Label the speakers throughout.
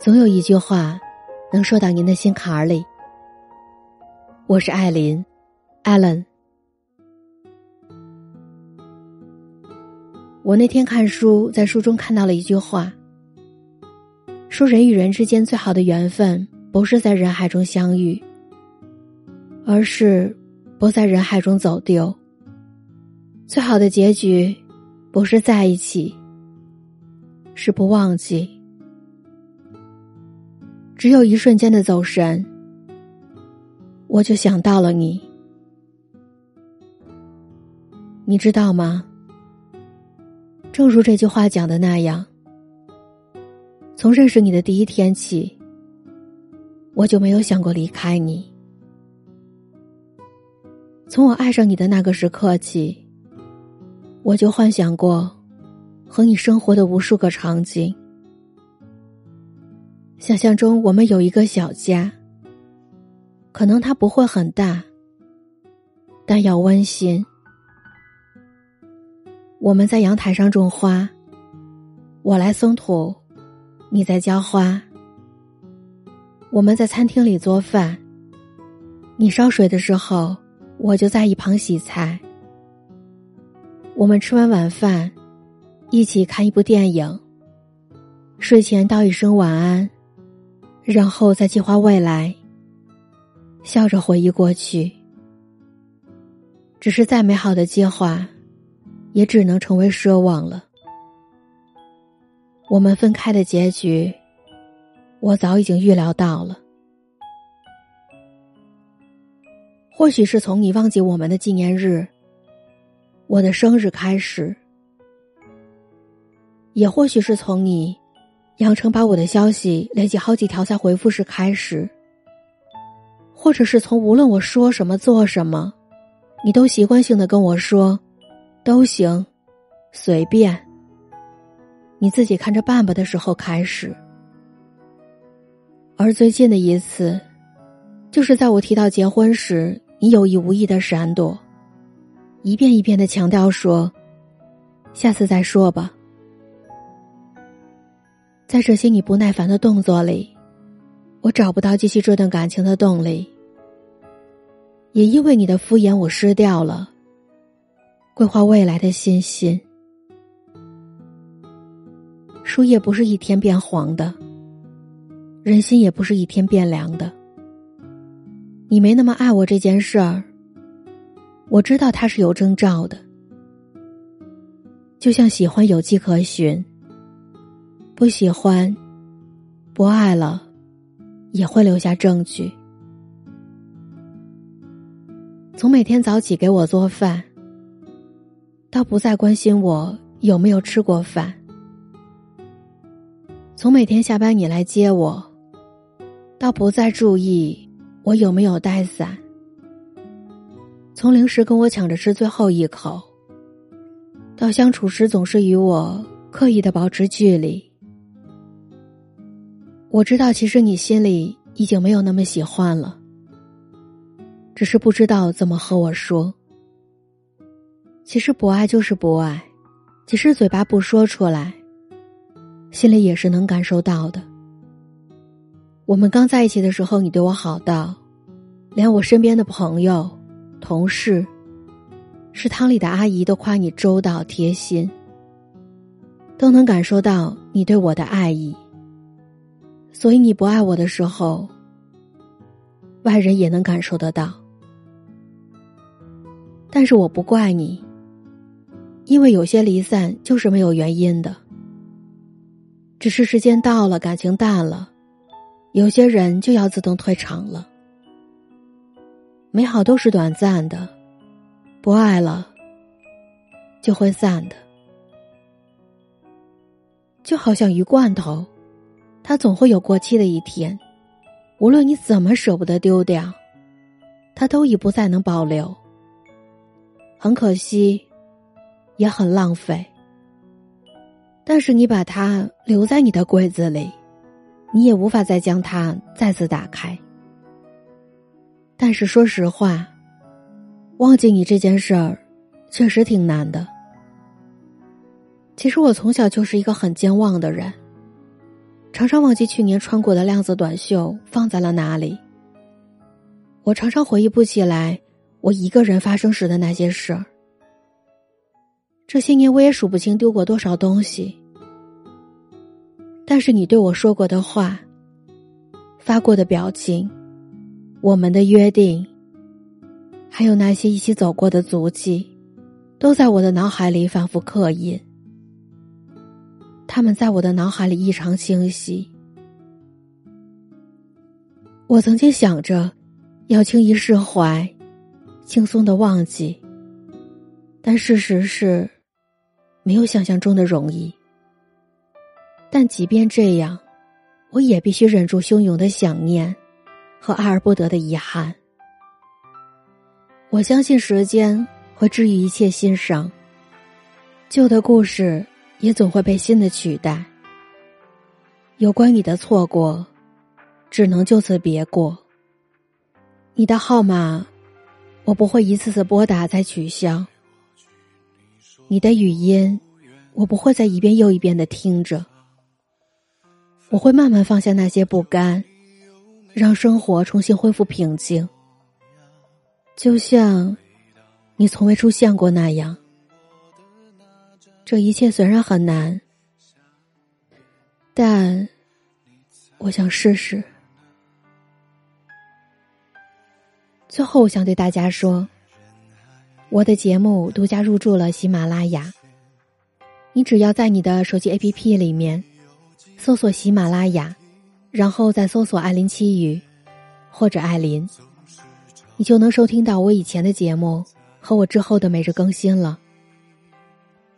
Speaker 1: 总有一句话，能说到您的心坎儿里。我是艾琳，Allen。我那天看书，在书中看到了一句话，说人与人之间最好的缘分，不是在人海中相遇，而是不在人海中走丢。最好的结局，不是在一起，是不忘记。只有一瞬间的走神，我就想到了你。你知道吗？正如这句话讲的那样，从认识你的第一天起，我就没有想过离开你。从我爱上你的那个时刻起，我就幻想过和你生活的无数个场景。想象中，我们有一个小家。可能它不会很大，但要温馨。我们在阳台上种花，我来松土，你在浇花。我们在餐厅里做饭，你烧水的时候，我就在一旁洗菜。我们吃完晚饭，一起看一部电影。睡前道一声晚安。然后再计划未来，笑着回忆过去。只是再美好的计划，也只能成为奢望了。我们分开的结局，我早已经预料到了。或许是从你忘记我们的纪念日，我的生日开始，也或许是从你。杨成把我的消息连接好几条才回复时开始，或者是从无论我说什么做什么，你都习惯性的跟我说，都行，随便。你自己看着办吧的时候开始，而最近的一次，就是在我提到结婚时，你有意无意的闪躲，一遍一遍的强调说，下次再说吧。在这些你不耐烦的动作里，我找不到继续这段感情的动力。也因为你的敷衍，我失掉了规划未来的信心。树叶不是一天变黄的，人心也不是一天变凉的。你没那么爱我这件事儿，我知道它是有征兆的，就像喜欢有迹可循。不喜欢，不爱了，也会留下证据。从每天早起给我做饭，到不再关心我有没有吃过饭；从每天下班你来接我，到不再注意我有没有带伞；从零食跟我抢着吃最后一口，到相处时总是与我刻意的保持距离。我知道，其实你心里已经没有那么喜欢了，只是不知道怎么和我说。其实不爱就是不爱，即使嘴巴不说出来，心里也是能感受到的。我们刚在一起的时候，你对我好到，连我身边的朋友、同事、食堂里的阿姨都夸你周到贴心，都能感受到你对我的爱意。所以你不爱我的时候，外人也能感受得到。但是我不怪你，因为有些离散就是没有原因的，只是时间到了，感情淡了，有些人就要自动退场了。美好都是短暂的，不爱了就会散的，就好像鱼罐头。它总会有过期的一天，无论你怎么舍不得丢掉，它都已不再能保留。很可惜，也很浪费。但是你把它留在你的柜子里，你也无法再将它再次打开。但是说实话，忘记你这件事儿，确实挺难的。其实我从小就是一个很健忘的人。常常忘记去年穿过的亮色短袖放在了哪里。我常常回忆不起来我一个人发生时的那些事儿。这些年我也数不清丢过多少东西，但是你对我说过的话、发过的表情、我们的约定，还有那些一起走过的足迹，都在我的脑海里反复刻印。他们在我的脑海里异常清晰。我曾经想着要轻易释怀、轻松的忘记，但事实是。没有想象中的容易，但即便这样，我也必须忍住汹涌的想念和爱而不得的遗憾。我相信时间会治愈一切心伤，旧的故事也总会被新的取代。有关你的错过，只能就此别过。你的号码，我不会一次次拨打再取消。你的语音，我不会再一遍又一遍的听着。我会慢慢放下那些不甘，让生活重新恢复平静。就像你从未出现过那样。这一切虽然很难，但我想试试。最后，我想对大家说。我的节目独家入驻了喜马拉雅，你只要在你的手机 APP 里面搜索喜马拉雅，然后再搜索“艾琳七语”或者“艾琳”，你就能收听到我以前的节目和我之后的每日更新了。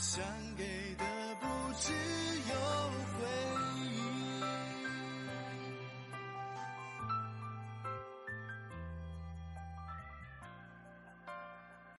Speaker 2: 想给的不只有